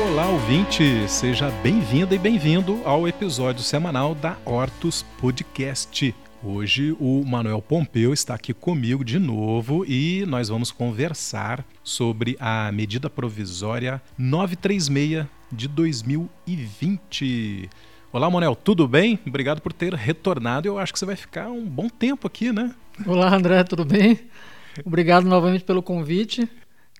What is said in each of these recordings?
Olá, ouvinte! Seja bem-vinda e bem-vindo ao episódio semanal da Hortus Podcast. Hoje o Manuel Pompeu está aqui comigo de novo e nós vamos conversar sobre a medida provisória 936 de 2020. Olá, Manuel, tudo bem? Obrigado por ter retornado. Eu acho que você vai ficar um bom tempo aqui, né? Olá, André, tudo bem? Obrigado novamente pelo convite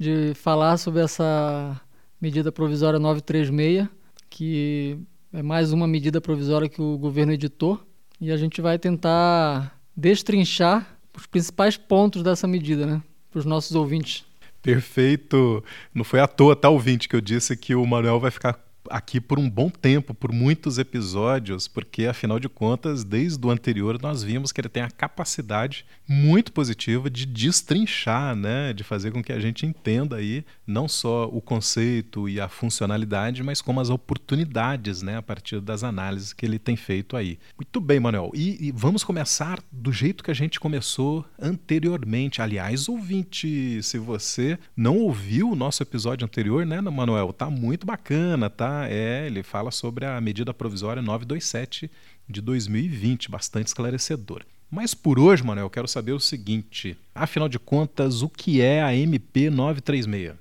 de falar sobre essa medida provisória 936, que é mais uma medida provisória que o governo editou, e a gente vai tentar destrinchar os principais pontos dessa medida, né, para os nossos ouvintes. Perfeito. Não foi à toa, tá, ouvinte, que eu disse que o Manuel vai ficar aqui por um bom tempo, por muitos episódios, porque afinal de contas, desde o anterior nós vimos que ele tem a capacidade muito positiva de destrinchar, né, de fazer com que a gente entenda aí não só o conceito e a funcionalidade, mas como as oportunidades, né, a partir das análises que ele tem feito aí. Muito bem, Manuel. E, e vamos começar do jeito que a gente começou anteriormente. Aliás, ouvinte, se você não ouviu o nosso episódio anterior, né, Manuel, tá muito bacana, tá? É, ele fala sobre a medida provisória 927 de 2020, bastante esclarecedor. Mas por hoje, Manuel, eu quero saber o seguinte: afinal de contas, o que é a MP 936?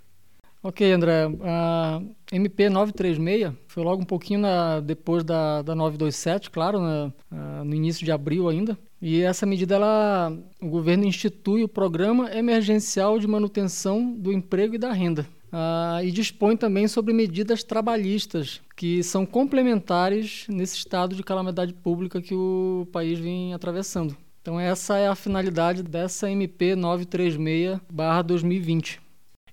Ok, André. A MP 936 foi logo um pouquinho na, depois da, da 927, claro, na, no início de abril ainda. E essa medida, ela, o governo institui o Programa Emergencial de Manutenção do Emprego e da Renda. Uh, e dispõe também sobre medidas trabalhistas que são complementares nesse estado de calamidade pública que o país vem atravessando. Então essa é a finalidade dessa MP 936/2020.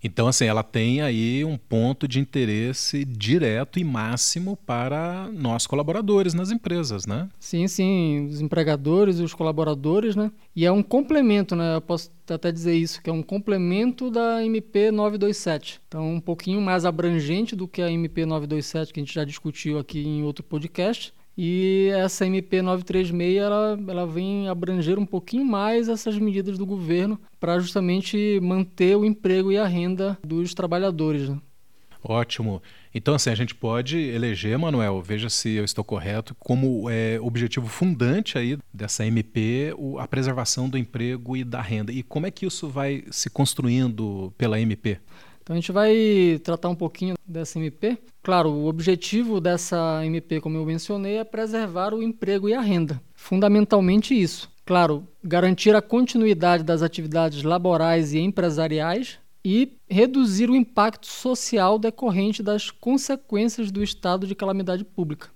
Então, assim, ela tem aí um ponto de interesse direto e máximo para nós colaboradores nas empresas, né? Sim, sim, os empregadores e os colaboradores, né? E é um complemento, né? Eu posso até dizer isso, que é um complemento da MP 927. Então, um pouquinho mais abrangente do que a MP 927 que a gente já discutiu aqui em outro podcast. E essa MP 936 ela, ela vem abranger um pouquinho mais essas medidas do governo para justamente manter o emprego e a renda dos trabalhadores. Né? Ótimo. Então, assim, a gente pode eleger, Manuel, veja se eu estou correto, como é, objetivo fundante aí dessa MP a preservação do emprego e da renda. E como é que isso vai se construindo pela MP? Então a gente vai tratar um pouquinho dessa MP. Claro, o objetivo dessa MP, como eu mencionei, é preservar o emprego e a renda. Fundamentalmente isso. Claro, garantir a continuidade das atividades laborais e empresariais e reduzir o impacto social decorrente das consequências do estado de calamidade pública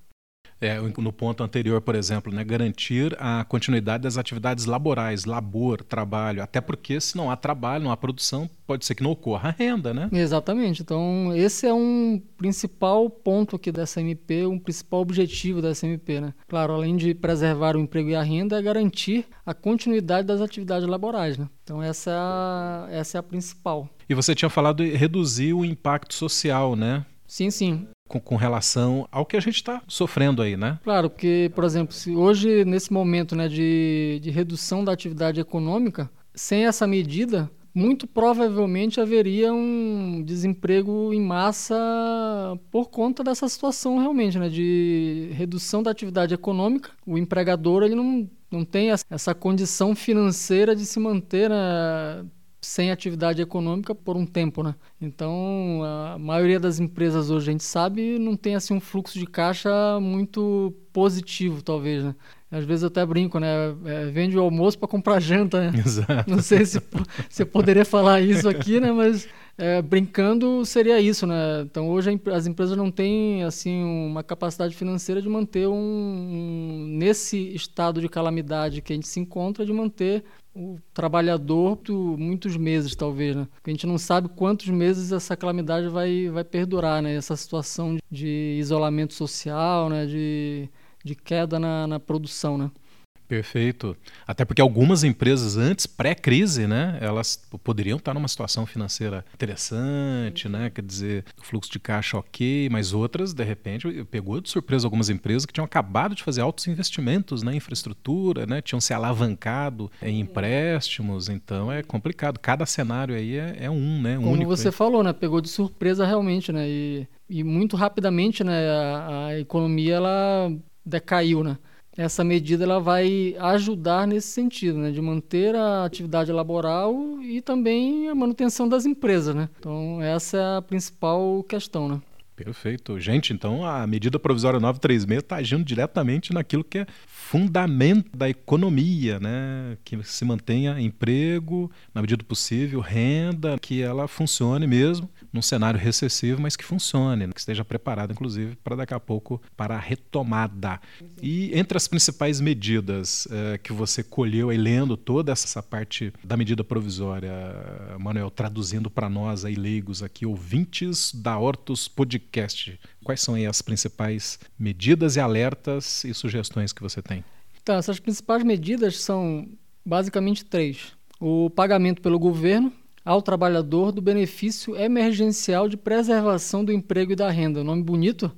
é, no ponto anterior, por exemplo, né, garantir a continuidade das atividades laborais, labor, trabalho, até porque se não há trabalho, não há produção, pode ser que não ocorra renda, né? Exatamente. Então, esse é um principal ponto aqui dessa MP, um principal objetivo dessa MP, né? Claro, além de preservar o emprego e a renda, é garantir a continuidade das atividades laborais, né? Então, essa é a, essa é a principal. E você tinha falado de reduzir o impacto social, né? Sim, sim com, com, relação ao que a gente está sofrendo aí, né? Claro, porque, por exemplo, se hoje, nesse momento né, de, de redução da atividade econômica, sem essa medida, muito provavelmente haveria um desemprego em massa por conta dessa situação realmente, né, de redução da atividade econômica. O empregador ele não, não tem essa condição financeira de se manter né, sem atividade econômica por um tempo, né? Então, a maioria das empresas hoje, a gente sabe, não tem assim um fluxo de caixa muito positivo, talvez, né? Às vezes eu até brinco, né? É, vende o almoço para comprar janta, né? Exato. Não sei se você poderia falar isso aqui, né? Mas é, brincando seria isso, né? Então hoje as empresas não têm assim uma capacidade financeira de manter um, um nesse estado de calamidade que a gente se encontra de manter o trabalhador por muitos meses, talvez, né? Porque a gente não sabe quantos meses essa calamidade vai, vai perdurar, né? Essa situação de isolamento social, né? De, de queda na, na produção, né? Perfeito. Até porque algumas empresas antes, pré-crise, né, elas poderiam estar numa situação financeira interessante, né, quer dizer, fluxo de caixa ok, mas outras, de repente, pegou de surpresa algumas empresas que tinham acabado de fazer altos investimentos na infraestrutura, né, tinham se alavancado em empréstimos, então é complicado. Cada cenário aí é, é um, né, Como único. você aí. falou, né, pegou de surpresa realmente, né, e, e muito rapidamente, né, a, a economia ela decaiu, né essa medida ela vai ajudar nesse sentido, né, de manter a atividade laboral e também a manutenção das empresas, né? Então essa é a principal questão, né? Perfeito. Gente, então a medida provisória 936 está agindo diretamente naquilo que é fundamento da economia, né? que se mantenha emprego, na medida possível, renda, que ela funcione mesmo num cenário recessivo, mas que funcione, né? que esteja preparado, inclusive, para daqui a pouco para a retomada. E entre as principais medidas é, que você colheu aí lendo toda essa parte da medida provisória, Manuel, traduzindo para nós aí leigos aqui, ouvintes da Hortus Podcast, quais são aí as principais medidas e alertas e sugestões que você tem? Então, essas principais medidas são basicamente três. O pagamento pelo governo ao trabalhador do benefício emergencial de preservação do emprego e da renda. Nome bonito,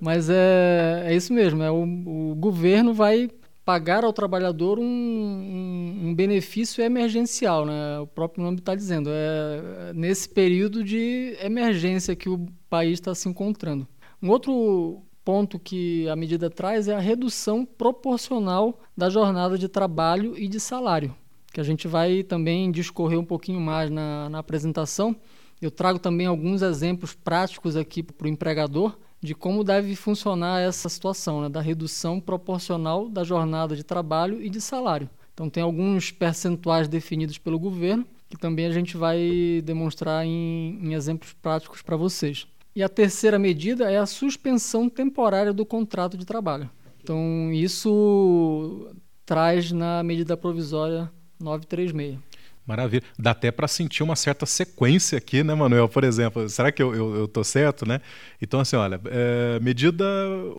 mas é, é isso mesmo. É o, o governo vai pagar ao trabalhador um, um, um, benefício emergencial, né? O próprio nome está dizendo. É, nesse período de emergência que o país está se encontrando. Um outro ponto que a medida traz é a redução proporcional da jornada de trabalho e de salário que a gente vai também discorrer um pouquinho mais na, na apresentação. Eu trago também alguns exemplos práticos aqui para o empregador de como deve funcionar essa situação, né, da redução proporcional da jornada de trabalho e de salário. Então, tem alguns percentuais definidos pelo governo que também a gente vai demonstrar em, em exemplos práticos para vocês. E a terceira medida é a suspensão temporária do contrato de trabalho. Então, isso traz na medida provisória 936. Maravilha. Dá até para sentir uma certa sequência aqui, né, Manuel? Por exemplo, será que eu, eu, eu tô certo, né? Então, assim, olha, é, medida,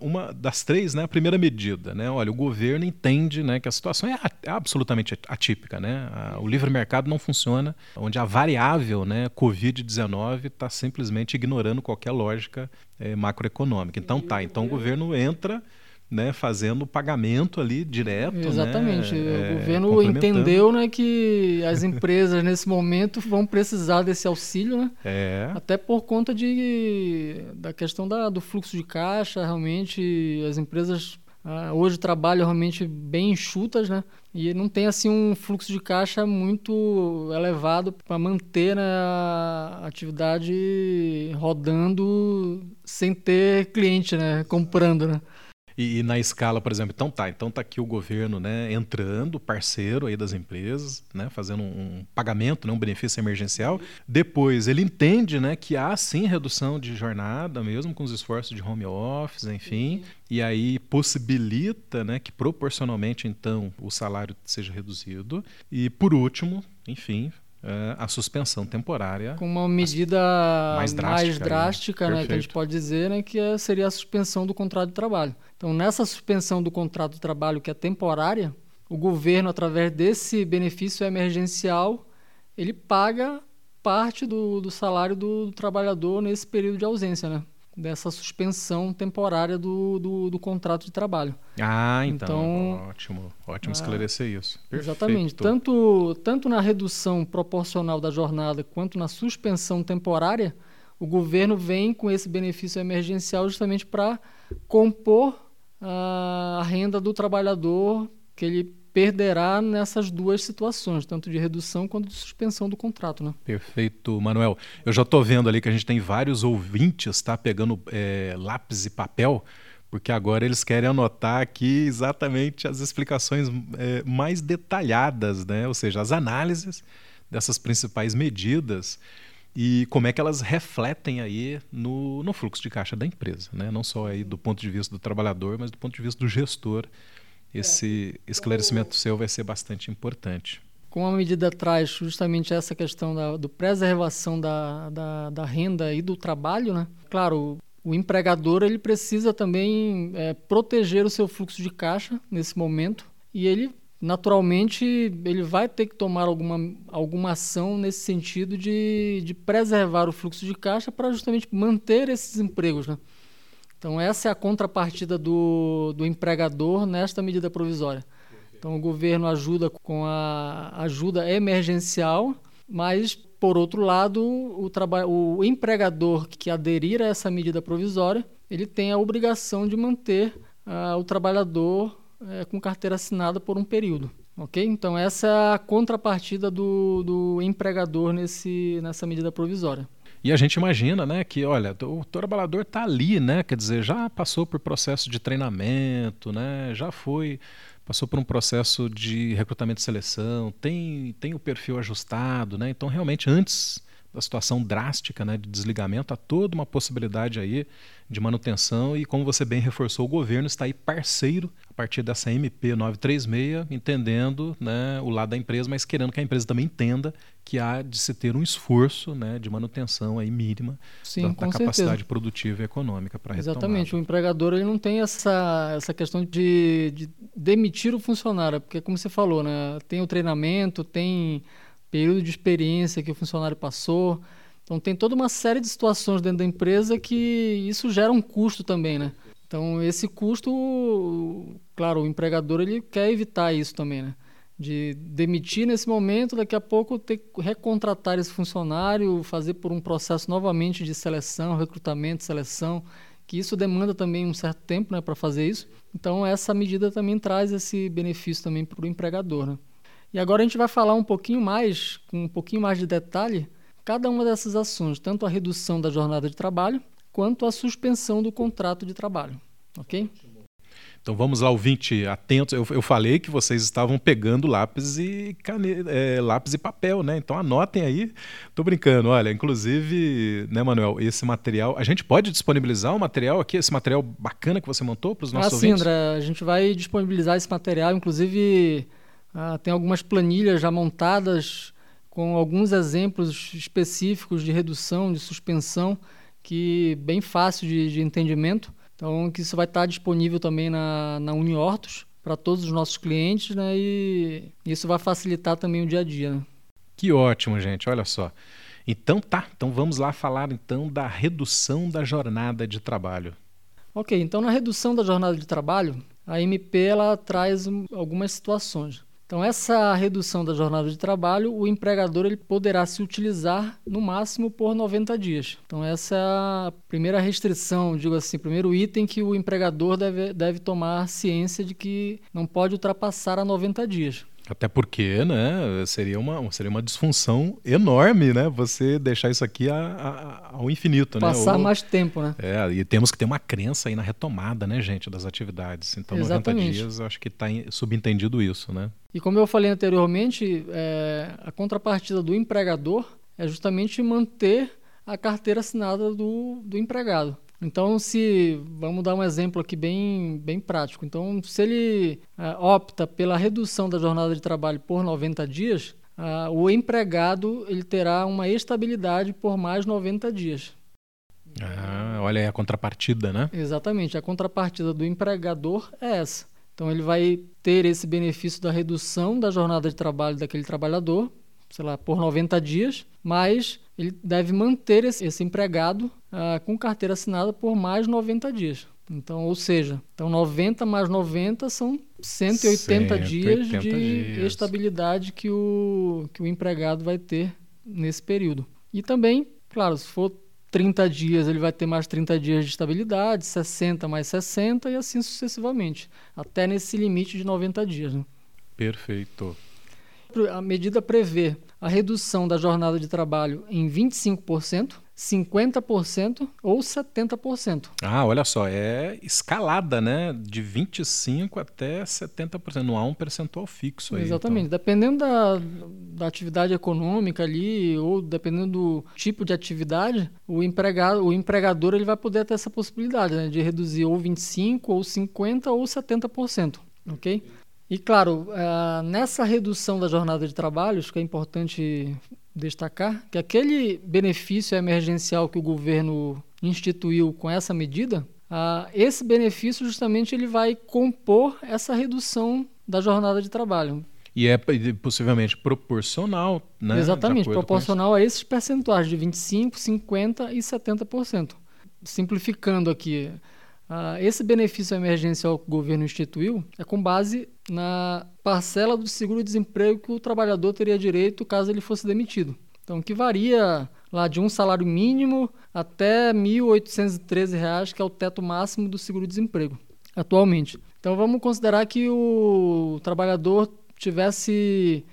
uma das três, né? A primeira medida, né? Olha, o governo entende né, que a situação é, é absolutamente atípica, né? o livre mercado não funciona, onde a variável, né, Covid-19 está simplesmente ignorando qualquer lógica é, macroeconômica. Então, tá. Então, o governo entra né, fazendo o pagamento ali direto. Né, Exatamente. Né, o é, governo entendeu né, que as empresas nesse momento vão precisar desse auxílio, né? É. Até por conta de, da questão da, do fluxo de caixa, realmente as empresas ah, hoje trabalham realmente bem enxutas, né? E não tem assim um fluxo de caixa muito elevado para manter né, a atividade rodando sem ter cliente, né? Comprando, né? E, e, na escala, por exemplo, então tá, então tá aqui o governo, né, entrando, parceiro aí das empresas, né, fazendo um, um pagamento, né, um benefício emergencial. Depois ele entende, né, que há sim redução de jornada, mesmo com os esforços de home office, enfim, e aí possibilita, né, que proporcionalmente então o salário seja reduzido. E por último, enfim, a suspensão temporária. Com uma medida mais drástica, mais drástica né, que a gente pode dizer, né, que é, seria a suspensão do contrato de trabalho. Então, nessa suspensão do contrato de trabalho, que é temporária, o governo, através desse benefício emergencial, ele paga parte do, do salário do, do trabalhador nesse período de ausência, né? Dessa suspensão temporária do, do, do, contrato de trabalho. Ah, então, então ótimo, ótimo ah, esclarecer isso. Perfeito. Exatamente. Tanto, tanto na redução proporcional da jornada quanto na suspensão temporária, o governo vem com esse benefício emergencial justamente para compor a renda do trabalhador que ele perderá nessas duas situações, tanto de redução quanto de suspensão do contrato. Né? Perfeito, Manuel. Eu já estou vendo ali que a gente tem vários ouvintes tá, pegando é, lápis e papel, porque agora eles querem anotar aqui exatamente as explicações é, mais detalhadas, né? ou seja, as análises dessas principais medidas e como é que elas refletem aí no, no fluxo de caixa da empresa, né? não só aí do ponto de vista do trabalhador, mas do ponto de vista do gestor esse esclarecimento seu vai ser bastante importante. Com a medida traz justamente essa questão da do preservação da, da, da, renda e do trabalho, né? Claro, o empregador ele precisa também é, proteger o seu fluxo de caixa nesse momento. e ele naturalmente ele vai ter que tomar alguma, alguma ação nesse sentido de, de preservar o fluxo de caixa para justamente manter esses empregos. Né? Então, essa é a contrapartida do, do empregador nesta medida provisória. Então, o governo ajuda com a ajuda emergencial, mas, por outro lado, o, o empregador que aderir a essa medida provisória, ele tem a obrigação de manter uh, o trabalhador uh, com carteira assinada por um período. Ok? Então, essa é a contrapartida do, do empregador nesse, nessa medida provisória. E a gente imagina, né, que olha, o trabalhador está ali, né, quer dizer, já passou por processo de treinamento, né, já foi passou por um processo de recrutamento e seleção, tem, tem o perfil ajustado, né? Então, realmente, antes da situação drástica né, de desligamento, há toda uma possibilidade aí de manutenção e, como você bem reforçou, o governo está aí parceiro a partir dessa MP 936, entendendo né, o lado da empresa, mas querendo que a empresa também entenda que há de se ter um esforço né, de manutenção aí mínima Sim, da, da capacidade certeza. produtiva e econômica para retomar. Exatamente, o empregador ele não tem essa, essa questão de, de demitir o funcionário, porque como você falou, né, tem o treinamento, tem período de experiência que o funcionário passou. Então tem toda uma série de situações dentro da empresa que isso gera um custo também, né? Então esse custo, claro, o empregador ele quer evitar isso também, né? De demitir nesse momento, daqui a pouco ter que recontratar esse funcionário, fazer por um processo novamente de seleção, recrutamento, seleção, que isso demanda também um certo tempo, né, para fazer isso. Então essa medida também traz esse benefício também para o empregador, né? E agora a gente vai falar um pouquinho mais, com um pouquinho mais de detalhe, cada uma dessas ações, tanto a redução da jornada de trabalho, quanto a suspensão do contrato de trabalho. Ok? Então vamos lá, ouvinte, atentos. Eu, eu falei que vocês estavam pegando lápis e é, lápis e papel, né? Então anotem aí. Tô brincando, olha, inclusive, né, Manuel, esse material, a gente pode disponibilizar o um material aqui, esse material bacana que você montou para os nossos ah, ouvintes? Sim, André, a gente vai disponibilizar esse material, inclusive ah, tem algumas planilhas já montadas com alguns exemplos específicos de redução, de suspensão, que bem fácil de, de entendimento. Então, que isso vai estar disponível também na, na Uniortos para todos os nossos clientes, né? E isso vai facilitar também o dia a dia. Né? Que ótimo, gente. Olha só. Então tá. Então vamos lá falar então da redução da jornada de trabalho. Ok. Então na redução da jornada de trabalho, a MP ela traz algumas situações. Então, essa redução da jornada de trabalho, o empregador ele poderá se utilizar no máximo por 90 dias. Então, essa é a primeira restrição, digo assim, primeiro item que o empregador deve, deve tomar ciência de que não pode ultrapassar a 90 dias. Até porque, né, seria uma, seria uma disfunção enorme, né, você deixar isso aqui a, a, ao infinito, Passar né? Passar mais tempo, né? É, e temos que ter uma crença aí na retomada, né, gente, das atividades. Então, Exatamente. 90 dias, eu acho que está subentendido isso, né? E como eu falei anteriormente, é, a contrapartida do empregador é justamente manter a carteira assinada do, do empregado. Então, se vamos dar um exemplo aqui bem, bem prático. Então, se ele uh, opta pela redução da jornada de trabalho por 90 dias, uh, o empregado ele terá uma estabilidade por mais 90 dias. Ah, olha aí a contrapartida, né? Exatamente. A contrapartida do empregador é essa. Então, ele vai ter esse benefício da redução da jornada de trabalho daquele trabalhador, sei lá, por 90 dias, mas ele deve manter esse, esse empregado ah, com carteira assinada por mais 90 dias. Então, ou seja, então 90 mais 90 são 180, 180 dias de dias. estabilidade que o, que o empregado vai ter nesse período. E também, claro, se for 30 dias, ele vai ter mais 30 dias de estabilidade, 60 mais 60 e assim sucessivamente, até nesse limite de 90 dias. Né? Perfeito. A medida prevê a redução da jornada de trabalho em 25%, 50% ou 70%. Ah, olha só, é escalada, né? De 25% até 70%. Não há um percentual fixo aí. Exatamente. Então. Dependendo da, da atividade econômica ali, ou dependendo do tipo de atividade, o, empregado, o empregador ele vai poder ter essa possibilidade né? de reduzir ou 25%, ou 50% ou 70%. Ok? E claro, uh, nessa redução da jornada de trabalho, acho que é importante destacar que aquele benefício emergencial que o governo instituiu com essa medida, uh, esse benefício justamente ele vai compor essa redução da jornada de trabalho. E é possivelmente proporcional, né? Exatamente, proporcional a esses percentuais de 25%, 50% e 70%. Simplificando aqui, uh, esse benefício emergencial que o governo instituiu é com base na parcela do seguro-desemprego que o trabalhador teria direito caso ele fosse demitido. Então, que varia lá de um salário mínimo até R$ 1.813, que é o teto máximo do seguro-desemprego atualmente. Então, vamos considerar que o trabalhador tivesse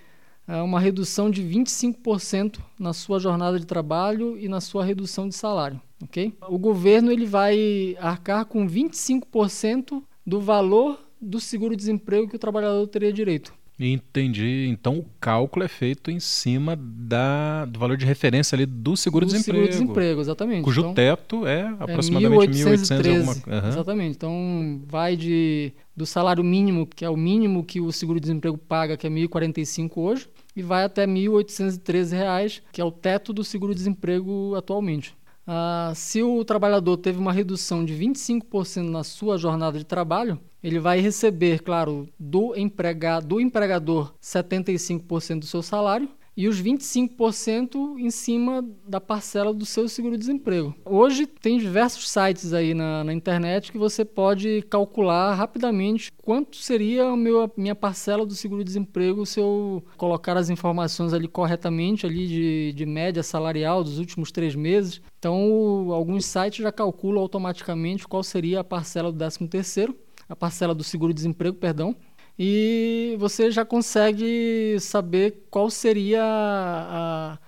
uma redução de 25% na sua jornada de trabalho e na sua redução de salário, ok? O governo ele vai arcar com 25% do valor do seguro-desemprego que o trabalhador teria direito. Entendi. Então o cálculo é feito em cima da, do valor de referência ali do seguro-desemprego. Do seguro-desemprego, exatamente. Cujo então, teto é aproximadamente é 1.813. Alguma... Uhum. Exatamente. Então vai de, do salário mínimo, que é o mínimo que o seguro-desemprego paga, que é 1.045 hoje, e vai até R$ 1.813, que é o teto do seguro-desemprego atualmente. Ah, se o trabalhador teve uma redução de 25% na sua jornada de trabalho, ele vai receber, claro, do, empregado, do empregador 75% do seu salário e os 25% em cima da parcela do seu seguro-desemprego. Hoje tem diversos sites aí na, na, internet que você pode calcular rapidamente quanto seria a, minha parcela do seguro-desemprego se eu colocar as informações ali corretamente, ali de, de média salarial dos últimos três meses. Então, alguns sites já calculam automaticamente qual seria a parcela do 13 terceiro, a parcela do seguro-desemprego, perdão, e você já consegue saber qual seria a, a,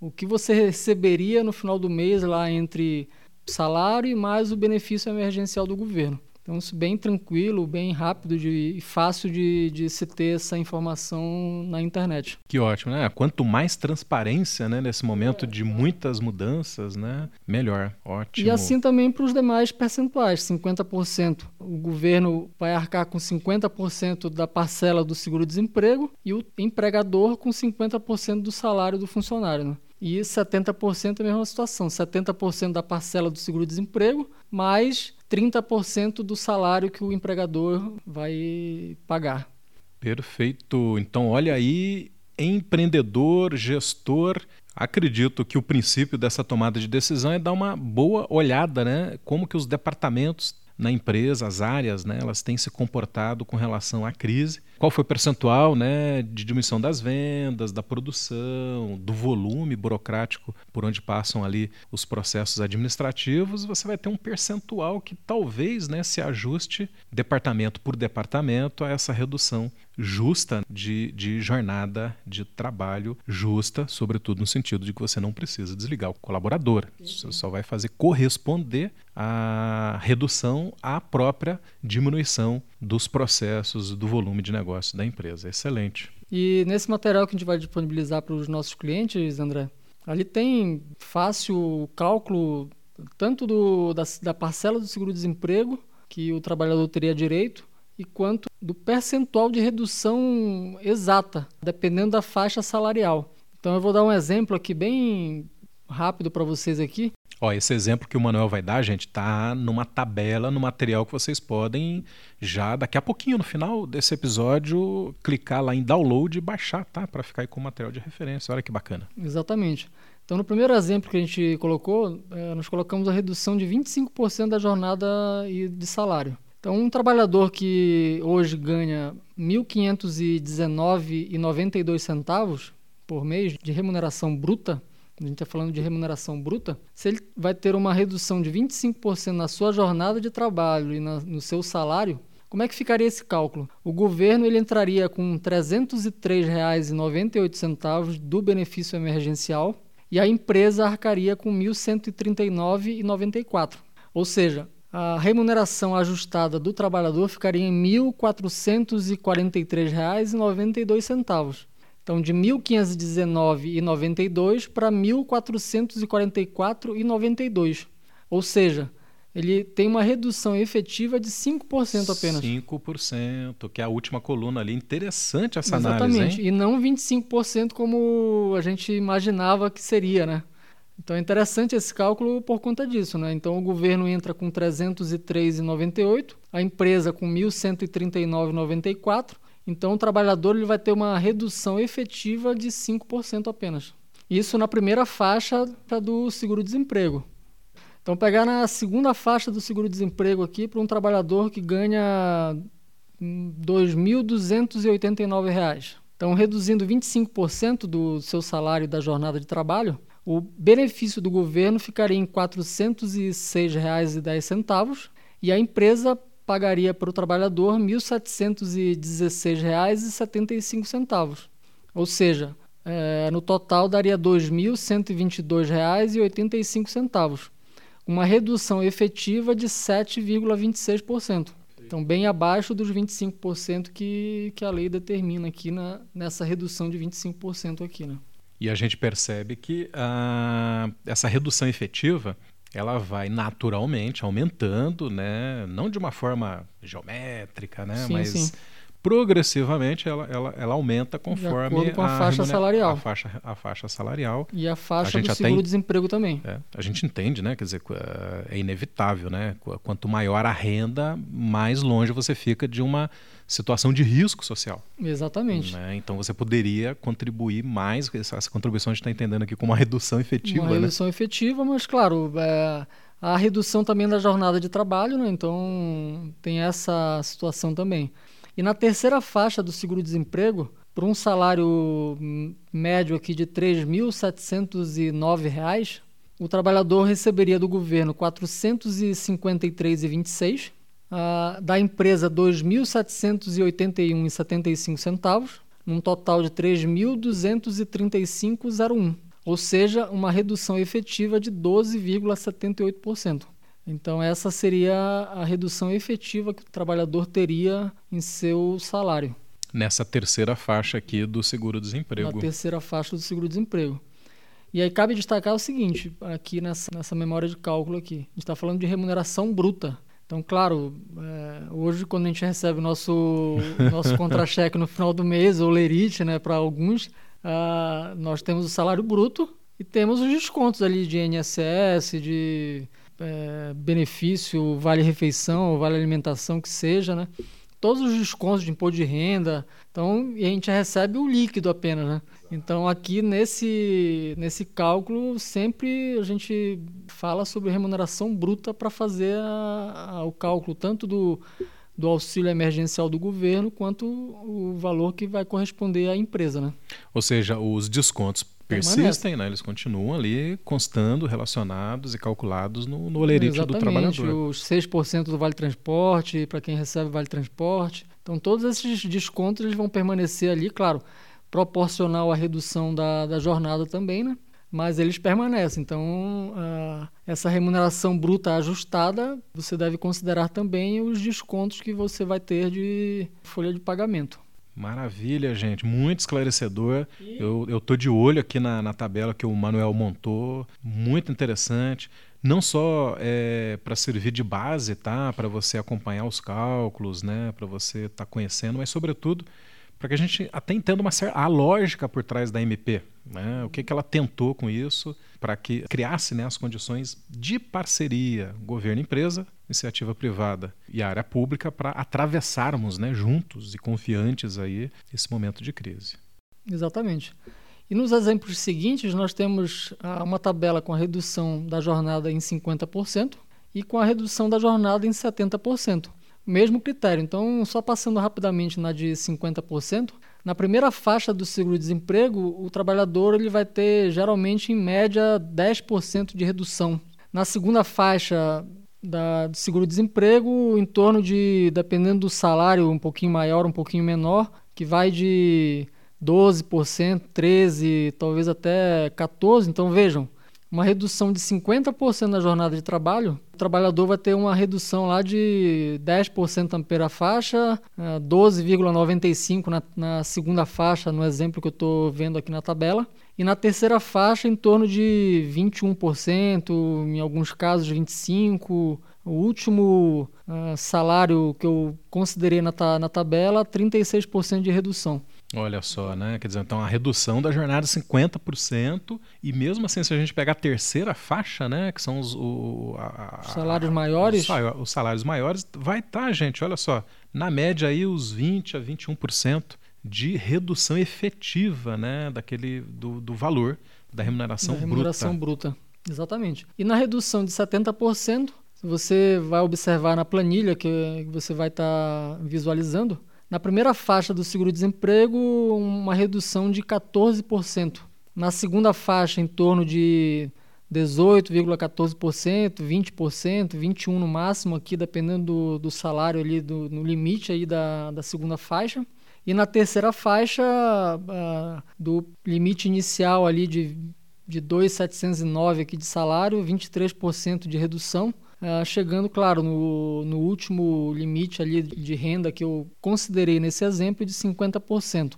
o que você receberia no final do mês lá entre salário e mais o benefício emergencial do governo. Então, isso bem tranquilo, bem rápido de, e fácil de, de se ter essa informação na internet. Que ótimo, né? Quanto mais transparência né, nesse momento de muitas mudanças, né, melhor. Ótimo. E assim também para os demais percentuais, 50%. O governo vai arcar com 50% da parcela do seguro-desemprego e o empregador com 50% do salário do funcionário. Né? E 70% é a mesma situação, 70% da parcela do seguro-desemprego, mais 30% do salário que o empregador vai pagar. Perfeito. Então, olha aí, empreendedor, gestor, acredito que o princípio dessa tomada de decisão é dar uma boa olhada, né? Como que os departamentos na empresa, as áreas, né, elas têm se comportado com relação à crise. Qual foi o percentual né, de diminuição das vendas, da produção, do volume burocrático por onde passam ali os processos administrativos? Você vai ter um percentual que talvez né, se ajuste departamento por departamento a essa redução justa de, de jornada de trabalho justa, sobretudo no sentido de que você não precisa desligar o colaborador. Você só vai fazer corresponder a redução à própria diminuição dos processos, do volume de negócio da empresa. Excelente. E nesse material que a gente vai disponibilizar para os nossos clientes, André, ali tem fácil cálculo tanto do, da, da parcela do seguro-desemprego que o trabalhador teria direito, e quanto do percentual de redução exata, dependendo da faixa salarial. Então eu vou dar um exemplo aqui bem rápido para vocês aqui. Ó, esse exemplo que o Manuel vai dar, gente, tá numa tabela, no material que vocês podem já daqui a pouquinho, no final desse episódio, clicar lá em download e baixar, tá? Para ficar aí com o material de referência. Olha que bacana. Exatamente. Então, no primeiro exemplo que a gente colocou, é, nós colocamos a redução de 25% da jornada de salário. Então, um trabalhador que hoje ganha R$ 1.519,92 centavos por mês de remuneração bruta, a gente está falando de remuneração bruta, se ele vai ter uma redução de 25% na sua jornada de trabalho e na, no seu salário, como é que ficaria esse cálculo? O governo ele entraria com R$ 303,98 do benefício emergencial e a empresa arcaria com R$ 1.139,94. Ou seja, a remuneração ajustada do trabalhador ficaria em R$ 1.443,92. Então, de R$ 1.519,92 para R$ 1.444,92. Ou seja, ele tem uma redução efetiva de 5% apenas. 5%, que é a última coluna ali. Interessante essa Exatamente. análise, Exatamente, e não 25% como a gente imaginava que seria, né? Então é interessante esse cálculo por conta disso, né? Então o governo entra com 303,98, a empresa com 1.139,94 Então o trabalhador ele vai ter uma redução efetiva de 5% apenas. Isso na primeira faixa do seguro-desemprego. Então pegar na segunda faixa do seguro-desemprego aqui para um trabalhador que ganha R$ 2.289. Então, reduzindo 25% do seu salário da jornada de trabalho, o benefício do governo ficaria em R$ 406,10 e a empresa pagaria para o trabalhador R$ 1.716,75. Ou seja, é, no total daria R$ 2.122,85, uma redução efetiva de 7,26%. Então, bem abaixo dos 25% que, que a lei determina aqui na, nessa redução de 25% aqui. Né? E a gente percebe que uh, essa redução efetiva ela vai naturalmente aumentando, né? não de uma forma geométrica, né? Sim, mas sim. Progressivamente ela, ela, ela aumenta conforme com a, a faixa salarial. A faixa, a faixa salarial. E a faixa a do seguro-desemprego também. É, a gente entende, né? Quer dizer, é inevitável, né? Quanto maior a renda, mais longe você fica de uma situação de risco social. Exatamente. Né? Então você poderia contribuir mais, essa contribuição a gente está entendendo aqui como uma redução efetiva. Uma né? redução efetiva, mas claro, é, a redução também da jornada de trabalho, né? então tem essa situação também. E na terceira faixa do seguro-desemprego, por um salário médio aqui de R$ 3.709, o trabalhador receberia do governo R$ 453,26 uh, da empresa R$ 2.781,75, num total de R$ 3.235,01, ou seja, uma redução efetiva de 12,78%. Então, essa seria a redução efetiva que o trabalhador teria em seu salário. Nessa terceira faixa aqui do seguro-desemprego. Na terceira faixa do seguro-desemprego. E aí cabe destacar o seguinte, aqui nessa, nessa memória de cálculo aqui. A gente está falando de remuneração bruta. Então, claro, é, hoje quando a gente recebe o nosso, nosso contra-cheque no final do mês, ou lerite, né, para alguns, uh, nós temos o salário bruto e temos os descontos ali de INSS, de é, benefício, vale-refeição, vale-alimentação, que seja, né? Todos os descontos de imposto de renda, então, e a gente recebe o líquido apenas, né? Então, aqui nesse, nesse cálculo, sempre a gente fala sobre remuneração bruta para fazer a, a, o cálculo tanto do, do auxílio emergencial do governo quanto o valor que vai corresponder à empresa. Né? Ou seja, os descontos persistem, né? eles continuam ali constando, relacionados e calculados no, no olerite do trabalhador. Os 6% do Vale Transporte, para quem recebe Vale Transporte. Então, todos esses descontos eles vão permanecer ali, claro proporcional à redução da, da jornada também, né? mas eles permanecem. Então, essa remuneração bruta ajustada, você deve considerar também os descontos que você vai ter de folha de pagamento. Maravilha, gente. Muito esclarecedor. E... Eu, eu de olho aqui na, na tabela que o Manuel montou. Muito interessante. Não só é, para servir de base, tá? Para você acompanhar os cálculos, né? Para você estar tá conhecendo, mas sobretudo para que a gente até entenda uma certa, a lógica por trás da MP. Né? O que, que ela tentou com isso para que criasse né, as condições de parceria governo-empresa, iniciativa privada e área pública para atravessarmos né, juntos e confiantes aí esse momento de crise. Exatamente. E nos exemplos seguintes, nós temos ah, uma tabela com a redução da jornada em 50% e com a redução da jornada em 70% mesmo critério. Então, só passando rapidamente na de 50%, na primeira faixa do seguro-desemprego, o trabalhador ele vai ter geralmente em média 10% de redução. Na segunda faixa da, do seguro-desemprego, em torno de, dependendo do salário, um pouquinho maior, um pouquinho menor, que vai de 12%, 13%, talvez até 14%. Então vejam, uma redução de 50% na jornada de trabalho, o trabalhador vai ter uma redução lá de 10% na primeira faixa, 12,95% na, na segunda faixa, no exemplo que eu estou vendo aqui na tabela, e na terceira faixa em torno de 21%, em alguns casos 25%. O último uh, salário que eu considerei na, ta na tabela, 36% de redução. Olha só, né? Quer dizer, então a redução da jornada 50%, e mesmo assim, se a gente pegar a terceira faixa, né? Que são os, o, a, os salários maiores. Os, os, salários maiores, vai estar, tá, gente, olha só, na média aí os 20 a 21% de redução efetiva né, daquele, do, do valor da remuneração, da remuneração bruta. bruta. Exatamente. E na redução de 70%, você vai observar na planilha que você vai estar tá visualizando, na primeira faixa do seguro-desemprego, uma redução de 14%. Na segunda faixa, em torno de 18,14%, 20%, 21% no máximo aqui, dependendo do, do salário ali, do, no limite aí da, da segunda faixa. E na terceira faixa, uh, do limite inicial ali de, de 2,709 aqui de salário, 23% de redução. Uh, chegando, claro, no, no último limite ali de renda que eu considerei nesse exemplo de 50%.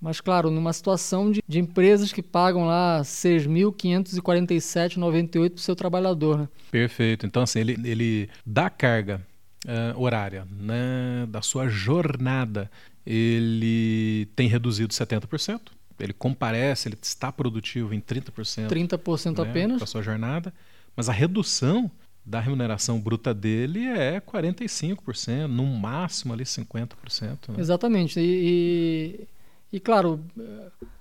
Mas, claro, numa situação de, de empresas que pagam lá R$ 6.547,98 para o seu trabalhador. Né? Perfeito. Então, assim, ele, ele dá carga uh, horária né, da sua jornada, ele tem reduzido 70%. Ele comparece, ele está produtivo em 30%. 30% né, apenas. Para sua jornada. Mas a redução da remuneração bruta dele é 45%, no máximo ali 50%. Né? Exatamente. E, e, e, claro,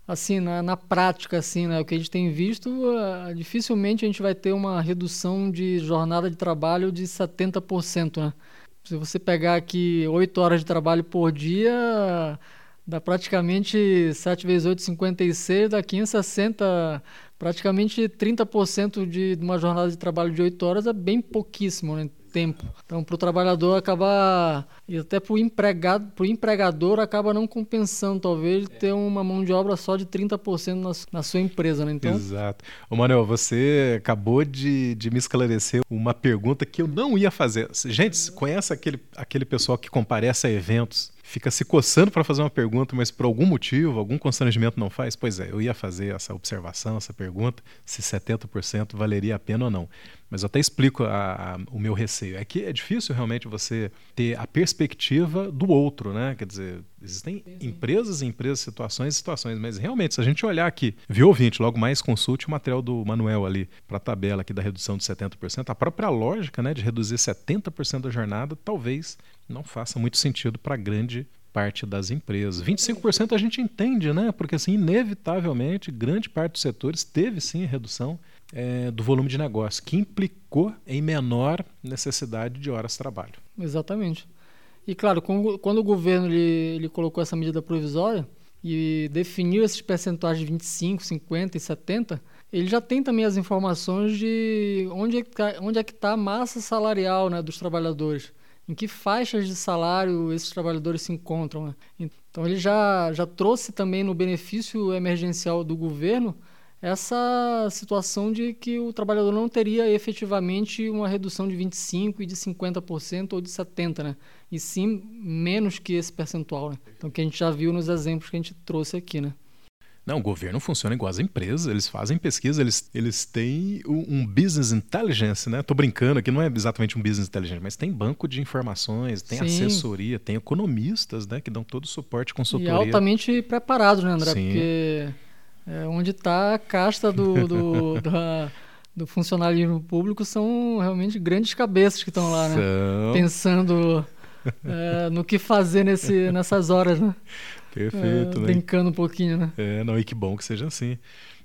assim, na, na, prática, assim, né, o que a gente tem visto, uh, dificilmente a gente vai ter uma redução de jornada de trabalho de 70%. Né? Se você pegar aqui 8 horas de trabalho por dia, dá praticamente 7 vezes 8, 56, dá 560 praticamente 30% de uma jornada de trabalho de 8 horas é bem pouquíssimo né, tempo. Então, para o trabalhador acabar, e até para o empregado, empregador acaba não compensando, talvez, ter uma mão de obra só de 30% na, na sua empresa. Né? Então... Exato. Ô, Manuel, você acabou de, de me esclarecer uma pergunta que eu não ia fazer. Gente, conhece aquele, aquele pessoal que comparece a eventos fica se coçando para fazer uma pergunta, mas por algum motivo, algum constrangimento não faz? Pois é, eu ia fazer essa observação, essa pergunta, se 70% valeria a pena ou não. Mas eu até explico a, a, o meu receio. É que é difícil realmente você ter a perspectiva do outro, né? Quer dizer, existem empresas e empresas, situações e situações, mas realmente, se a gente olhar aqui, viu ouvinte, logo mais consulte o material do Manuel ali para a tabela aqui da redução de 70%. A própria lógica né, de reduzir 70% da jornada talvez não faça muito sentido para grande parte das empresas. 25% a gente entende, né? Porque assim, inevitavelmente, grande parte dos setores teve sim redução é, do volume de negócio, que implicou em menor necessidade de horas de trabalho. Exatamente. E claro, quando o governo ele, ele colocou essa medida provisória e definiu esses percentuais de 25, 50 e 70, ele já tem também as informações de onde é que está tá a massa salarial né, dos trabalhadores, em que faixas de salário esses trabalhadores se encontram. Né? Então ele já, já trouxe também no benefício emergencial do governo essa situação de que o trabalhador não teria efetivamente uma redução de 25% e de 50% ou de 70%, né? e sim menos que esse percentual. Né? Então, que a gente já viu nos exemplos que a gente trouxe aqui. Né? Não, o governo funciona igual as empresas, eles fazem pesquisa, eles, eles têm um business intelligence, né? Tô brincando aqui, não é exatamente um business intelligence, mas tem banco de informações, tem Sim. assessoria, tem economistas, né? Que dão todo o suporte, consultoria. E altamente preparados, né, André? Sim. Porque é, onde está a casta do, do, da, do funcionalismo público são realmente grandes cabeças que estão lá, né? São... Pensando é, no que fazer nesse, nessas horas, né? Perfeito, é, né? Brincando um pouquinho, né? É, não, e que bom que seja assim.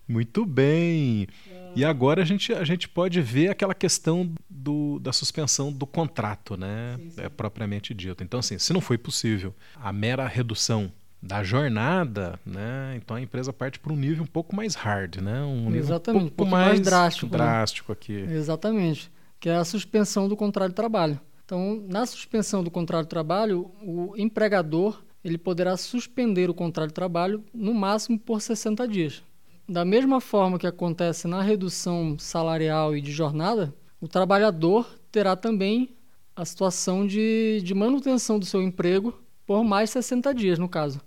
Muito bem. E agora a gente, a gente pode ver aquela questão do, da suspensão do contrato, né? Sim, sim. É propriamente dito. Então, assim, se não foi possível a mera redução da jornada, né? Então a empresa parte para um nível um pouco mais hard, né? Um Exatamente, um pouco, um pouco mais, mais, drástico. Né? Drástico né? aqui. Exatamente, que é a suspensão do contrato de trabalho. Então, na suspensão do contrato de trabalho, o empregador ele poderá suspender o contrato de trabalho no máximo por 60 dias. Da mesma forma que acontece na redução salarial e de jornada, o trabalhador terá também a situação de, de manutenção do seu emprego por mais 60 dias, no caso.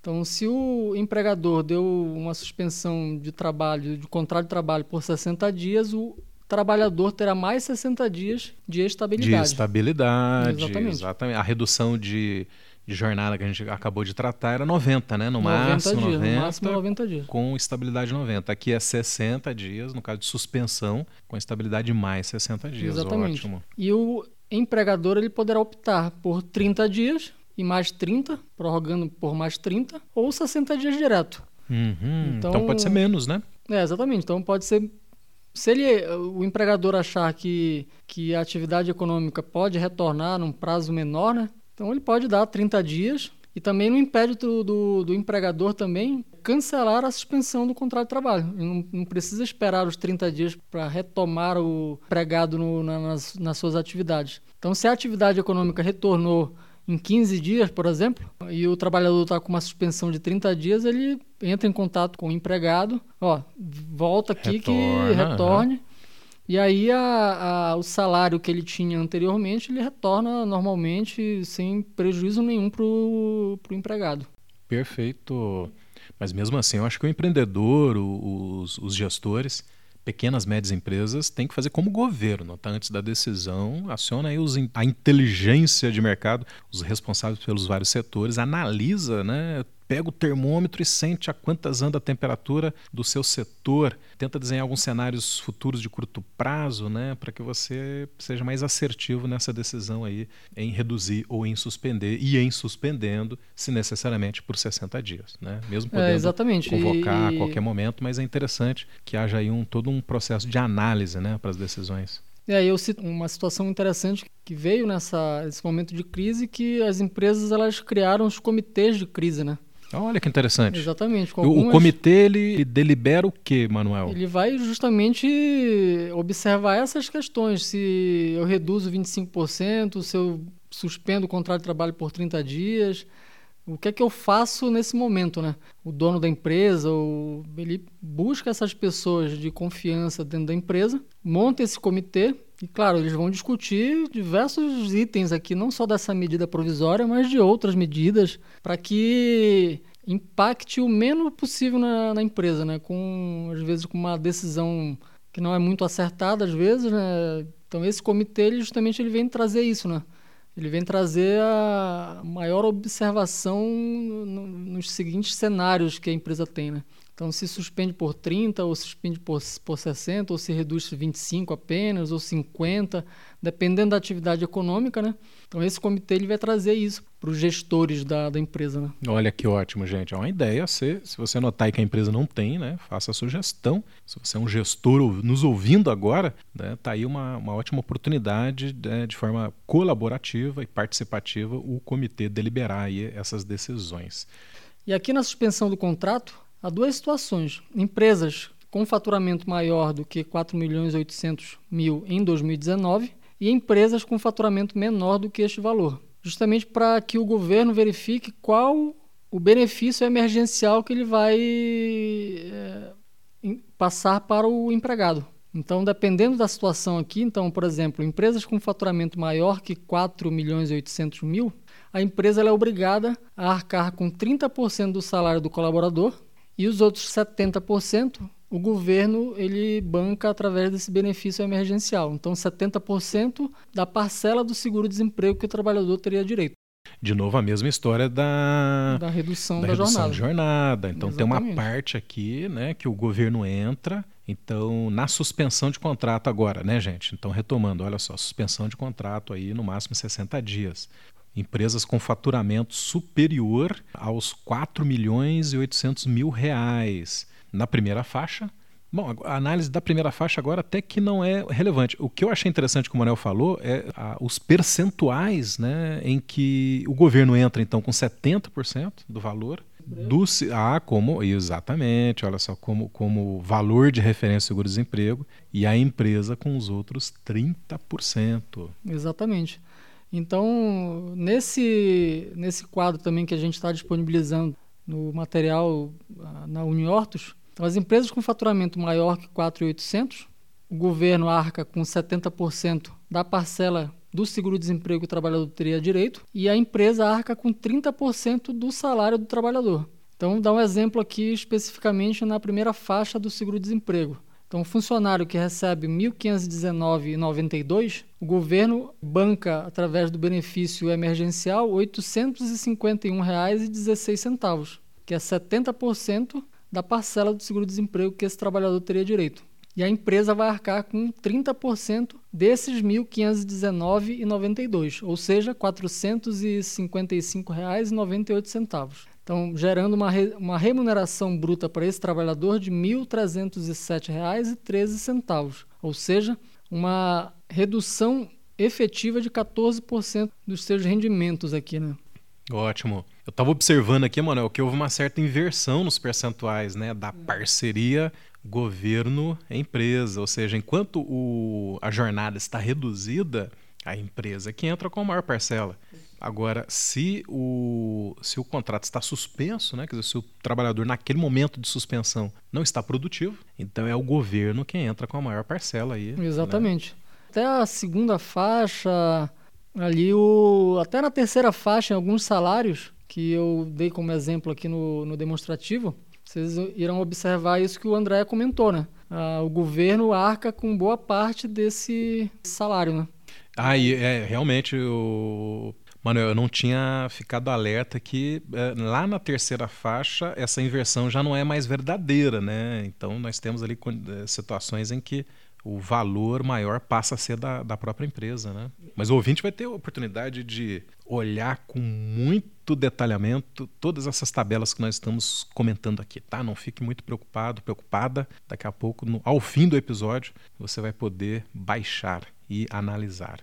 Então, se o empregador deu uma suspensão de trabalho, de contrato de trabalho por 60 dias, o trabalhador terá mais 60 dias de estabilidade. De estabilidade, exatamente. exatamente. A redução de, de jornada que a gente acabou de tratar era 90, né? No 90 máximo dias, 90. no máximo 90 dias. Com estabilidade 90. Aqui é 60 dias, no caso de suspensão, com estabilidade mais 60 dias. Exatamente. Ótimo. E o empregador ele poderá optar por 30 dias e mais 30, prorrogando por mais 30, ou 60 dias direto. Uhum. Então- Então pode ser menos, né? É, exatamente. Então pode ser. Se ele, o empregador achar que, que a atividade econômica pode retornar num prazo menor, né? Então ele pode dar 30 dias e também não impede do, do, do empregador também cancelar a suspensão do contrato de trabalho. Ele não, não precisa esperar os 30 dias para retomar o empregado no- na- nas, nas suas atividades. Então, se a atividade econômica retornou em 15 dias, por exemplo, e o trabalhador está com uma suspensão de 30 dias, ele entra em contato com o empregado, ó, volta aqui que Retorna, retorne. E aí a- a- o salário que ele tinha anteriormente, ele retorna normalmente sem prejuízo nenhum para o empregado. Perfeito. Mas mesmo assim, eu acho que o empreendedor, os, os gestores, pequenas, médias empresas, têm que fazer como governo, tá? Antes da decisão, aciona aí os a inteligência de mercado, os responsáveis pelos vários setores, analisa, né? Pega o termômetro e sente a quantas anda a temperatura do seu setor. Tenta desenhar alguns cenários futuros de curto prazo, né? Para que você seja mais assertivo nessa decisão aí em reduzir ou em suspender e em suspendendo, se necessariamente por 60 dias, né? Mesmo É, podendo exatamente. convocar E- a qualquer momento, mas é interessante que haja aí um, todo um processo de análise, né, para as decisões. E aí eu cito uma situação interessante que veio nessa, nesse momento de crise, que as empresas elas criaram os comitês de crise, né? Olha que interessante. Exatamente. Com O- algumas- comitê ele, ele delibera o que, Manuel? Ele vai justamente observar essas questões. Se eu reduzo 25%, se eu suspendo o contrato de trabalho por 30 dias, o que é que eu faço nesse momento, né? O dono da empresa, o- ele busca essas pessoas de confiança dentro da empresa, monta esse comitê e, claro, eles vão discutir diversos itens aqui, não só dessa medida provisória, mas de outras medidas, para que impacte o menos possível na, na empresa, né? Com às vezes com uma decisão que não é muito acertada às vezes, né? Então esse comitê ele, justamente ele vem trazer isso, né? Ele vem trazer a maior observação no- nos seguintes cenários que a empresa tem, né? Então, se suspende por 30, ou suspende por, por 60, ou se reduz 25 apenas, ou 50, dependendo da atividade econômica, né? Então, esse comitê ele vai trazer isso para os gestores da, da empresa, né? Olha que ótimo, gente. É uma ideia. Se, se você notar que a empresa não tem, né, faça a sugestão. Se você é um gestor nos ouvindo agora, né, tá aí uma, uma ótima oportunidade né, de forma colaborativa e participativa o comitê deliberar aí essas decisões. E aqui na suspensão do contrato, há duas situações. Empresas com faturamento maior do que 4 milhões e 800 mil em 2019 e empresas com faturamento menor do que este valor. Justamente para que o governo verifique qual o benefício emergencial que ele vai em- passar para o empregado. Então, dependendo da situação aqui, então, por exemplo, empresas com faturamento maior que 4 milhões e 800 mil, a empresa é obrigada a arcar com 30% do salário do colaborador e os outros 70% o governo ele banca através desse benefício emergencial. Então, 70% da parcela do seguro-desemprego que o trabalhador teria direito, De novo, a mesma história da, da redução da da, redução jornada. de jornada. Então tem uma Exatamente. parte aqui, né, que o governo entra. Então, na suspensão de contrato agora, né, gente? Então, retomando, olha só, suspensão de contrato aí no máximo 60 dias. Empresas com faturamento superior aos 4 milhões e 800 mil reais. Na primeira faixa, Bom, a análise da primeira faixa agora até que não é relevante. O que eu achei interessante que o Manuel falou é ah, os percentuais né, em que o governo entra então com 70% do valor do ah, como exatamente, olha só, como, como valor de referência seguro-desemprego e a empresa com os outros 30%. Exatamente. Então, nesse, nesse quadro também que a gente está disponibilizando no material ah, na Uniortos, então, as empresas com faturamento maior que 4.800, o governo arca com 70% da parcela do seguro-desemprego que o trabalhador teria direito e a empresa arca com 30% do salário do trabalhador. Então, dar um exemplo aqui especificamente na primeira faixa do seguro-desemprego. Então, um funcionário que recebe R$ 1.519,92, o governo banca, através do benefício emergencial, R$ 851,16, que é 70% da parcela do seguro-desemprego que esse trabalhador teria direito. E a empresa vai arcar com 30% desses R$ 1.519,92, ou seja, R$ 455,98. Então, gerando uma, re, uma remuneração bruta para esse trabalhador de R$ 1.307,13, ou seja, uma redução efetiva de 14% dos seus rendimentos aqui, né? Ótimo. Eu estava observando aqui, Manuel, que houve uma certa inversão nos percentuais né, da parceria governo-empresa. Ou seja, enquanto o, a jornada está reduzida, a empresa que entra com a maior parcela. Agora, se o, se o contrato está suspenso, né, quer dizer, se o trabalhador naquele momento de suspensão não está produtivo, então é o governo quem entra com a maior parcela aí. Né? Exatamente. Né? Até a segunda faixa, ali o, até na terceira faixa, em alguns salários, que eu dei como exemplo aqui no, no demonstrativo, vocês irão observar isso que o André comentou, né? Ah, o governo arca com boa parte desse salário, né? Ah, e é, realmente o Mano, eu não tinha ficado alerta que é, lá na terceira faixa essa inversão já não é mais verdadeira, né? Então nós temos ali é, situações em que o valor maior passa a ser da, da própria empresa, né? Mas o ouvinte vai ter a oportunidade de olhar com muito detalhamento todas essas tabelas que nós estamos comentando aqui, tá? Não fique muito preocupado, preocupada. Daqui a pouco, no, ao fim do episódio, você vai poder baixar e analisar.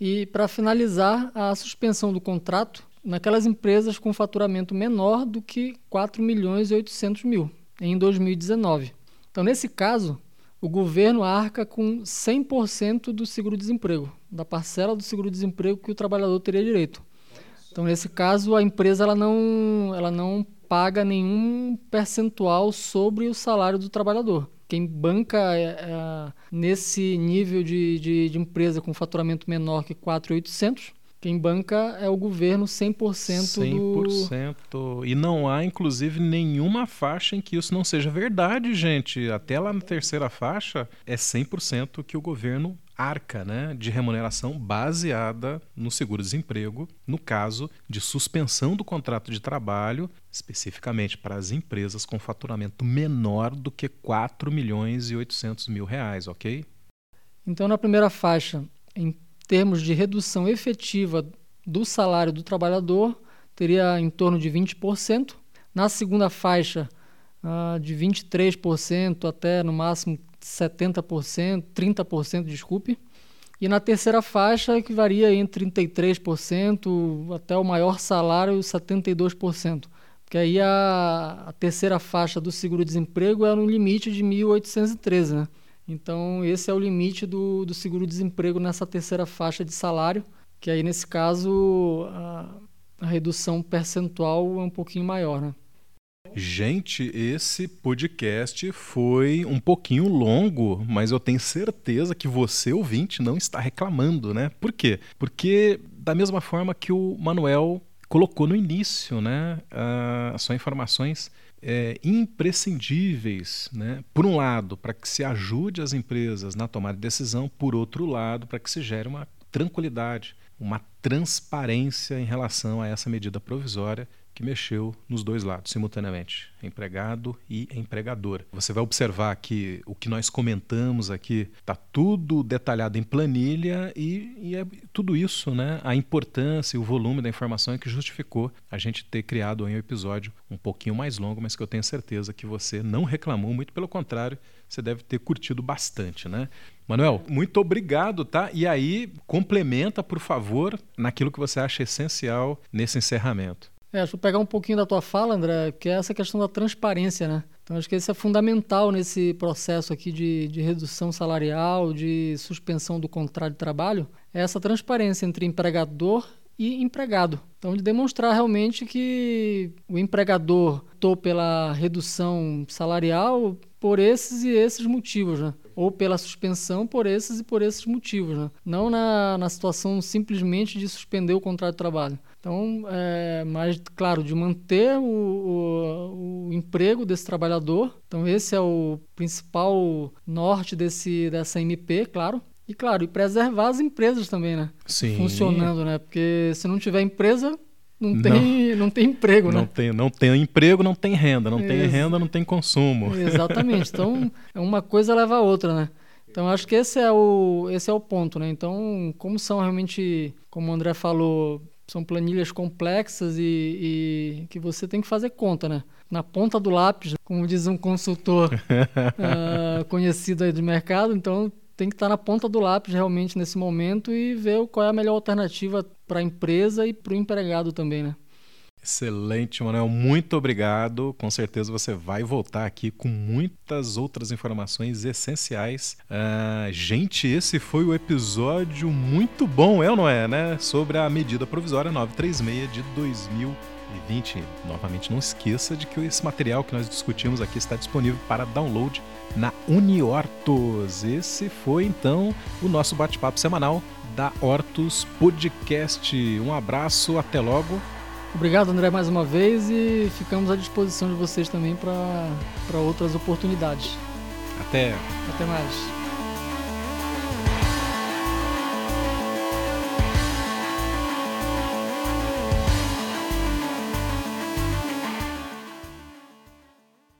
E para finalizar, a suspensão do contrato naquelas empresas com faturamento menor do que 4 milhões e 800 mil em 2019. Então, nesse caso, o governo arca com 100% do seguro-desemprego, da parcela do seguro-desemprego que o trabalhador teria direito. Então, nesse caso, a empresa ela não, ela não paga nenhum percentual sobre o salário do trabalhador. Quem banca é, é, nesse nível de, de, de, empresa com faturamento menor que 4.800, quem banca é o governo 100%, 100% do... E não há, inclusive, nenhuma faixa em que isso não seja verdade, gente. Até lá na terceira faixa, é 100% que o governo arca né, de remuneração baseada no seguro-desemprego, no caso de suspensão do contrato de trabalho, especificamente para as empresas com faturamento menor do que 4 milhões e 800 mil reais, ok? Então, na primeira faixa, em termos de redução efetiva do salário do trabalhador, teria em torno de 20%. Na segunda faixa, uh, de 23% até no máximo 70%, 30%, desculpe. E na terceira faixa, que varia entre 33% até o maior salário, 72%. Porque aí a, a terceira faixa do seguro-desemprego é no limite de 1.813, né? Então, esse é o limite do, do seguro-desemprego nessa terceira faixa de salário, que aí, nesse caso, a, a redução percentual é um pouquinho maior, né? Gente, esse podcast foi um pouquinho longo, mas eu tenho certeza que você, ouvinte, não está reclamando, né? Por quê? Porque, da mesma forma que o Manuel colocou no início, né? Uh, são informações é, imprescindíveis, né? Por um lado, para que se ajude as empresas na tomada de decisão, por outro lado, para que se gere uma tranquilidade, uma transparência em relação a essa medida provisória que mexeu nos dois lados simultaneamente, empregado e empregador. Você vai observar que o que nós comentamos aqui está tudo detalhado em planilha e, e, é tudo isso, né? A importância e o volume da informação é que justificou a gente ter criado um episódio um pouquinho mais longo, mas que eu tenho certeza que você não reclamou, muito pelo contrário, você deve ter curtido bastante, né? Manuel, muito obrigado, tá? E aí, complementa, por favor, naquilo que você acha essencial nesse encerramento. É, eu pegar um pouquinho da tua fala, André, que é essa questão da transparência, né? Então, acho que isso é fundamental nesse processo aqui de, de redução salarial, de suspensão do contrato de trabalho, é essa transparência entre empregador e empregado. Então, de demonstrar realmente que o empregador optou pela redução salarial por esses e esses motivos, né? Ou pela suspensão por esses e por esses motivos, né? Não na, na situação simplesmente de suspender o contrato de trabalho. Então, é, mas, claro, de manter o, o, o, emprego desse trabalhador. Então, esse é o principal norte desse, dessa MP, claro. E, claro, e preservar as empresas também, né? Sim. Funcionando, né? Porque se não tiver empresa, não tem, não, não tem emprego, não né? Tem, não tem emprego, não tem renda. Não Ex tem renda, não tem consumo. Exatamente. Então, uma coisa leva a outra, né? Então, acho que esse é o, esse é o ponto, né? Então, como são realmente, como o André falou, são planilhas complexas e, e, que você tem que fazer conta, né? Na ponta do lápis, como diz um consultor uh, conhecido aí do mercado, então tem que estar na ponta do lápis realmente nesse momento e ver qual é a melhor alternativa para a empresa e para o empregado também, né? Excelente, Manuel. Muito obrigado. Com certeza você vai voltar aqui com muitas outras informações essenciais. Uh, gente, esse foi o episódio muito bom, é ou não é, né? Sobre a medida provisória 936 de 2020. Novamente, não esqueça de que esse material que nós discutimos aqui está disponível para download na Uniortos. Esse foi então o nosso bate-papo semanal da Hortus Podcast. Um abraço, até logo. Obrigado, André, mais uma vez e ficamos à disposição de vocês também para outras oportunidades. Até. Até mais.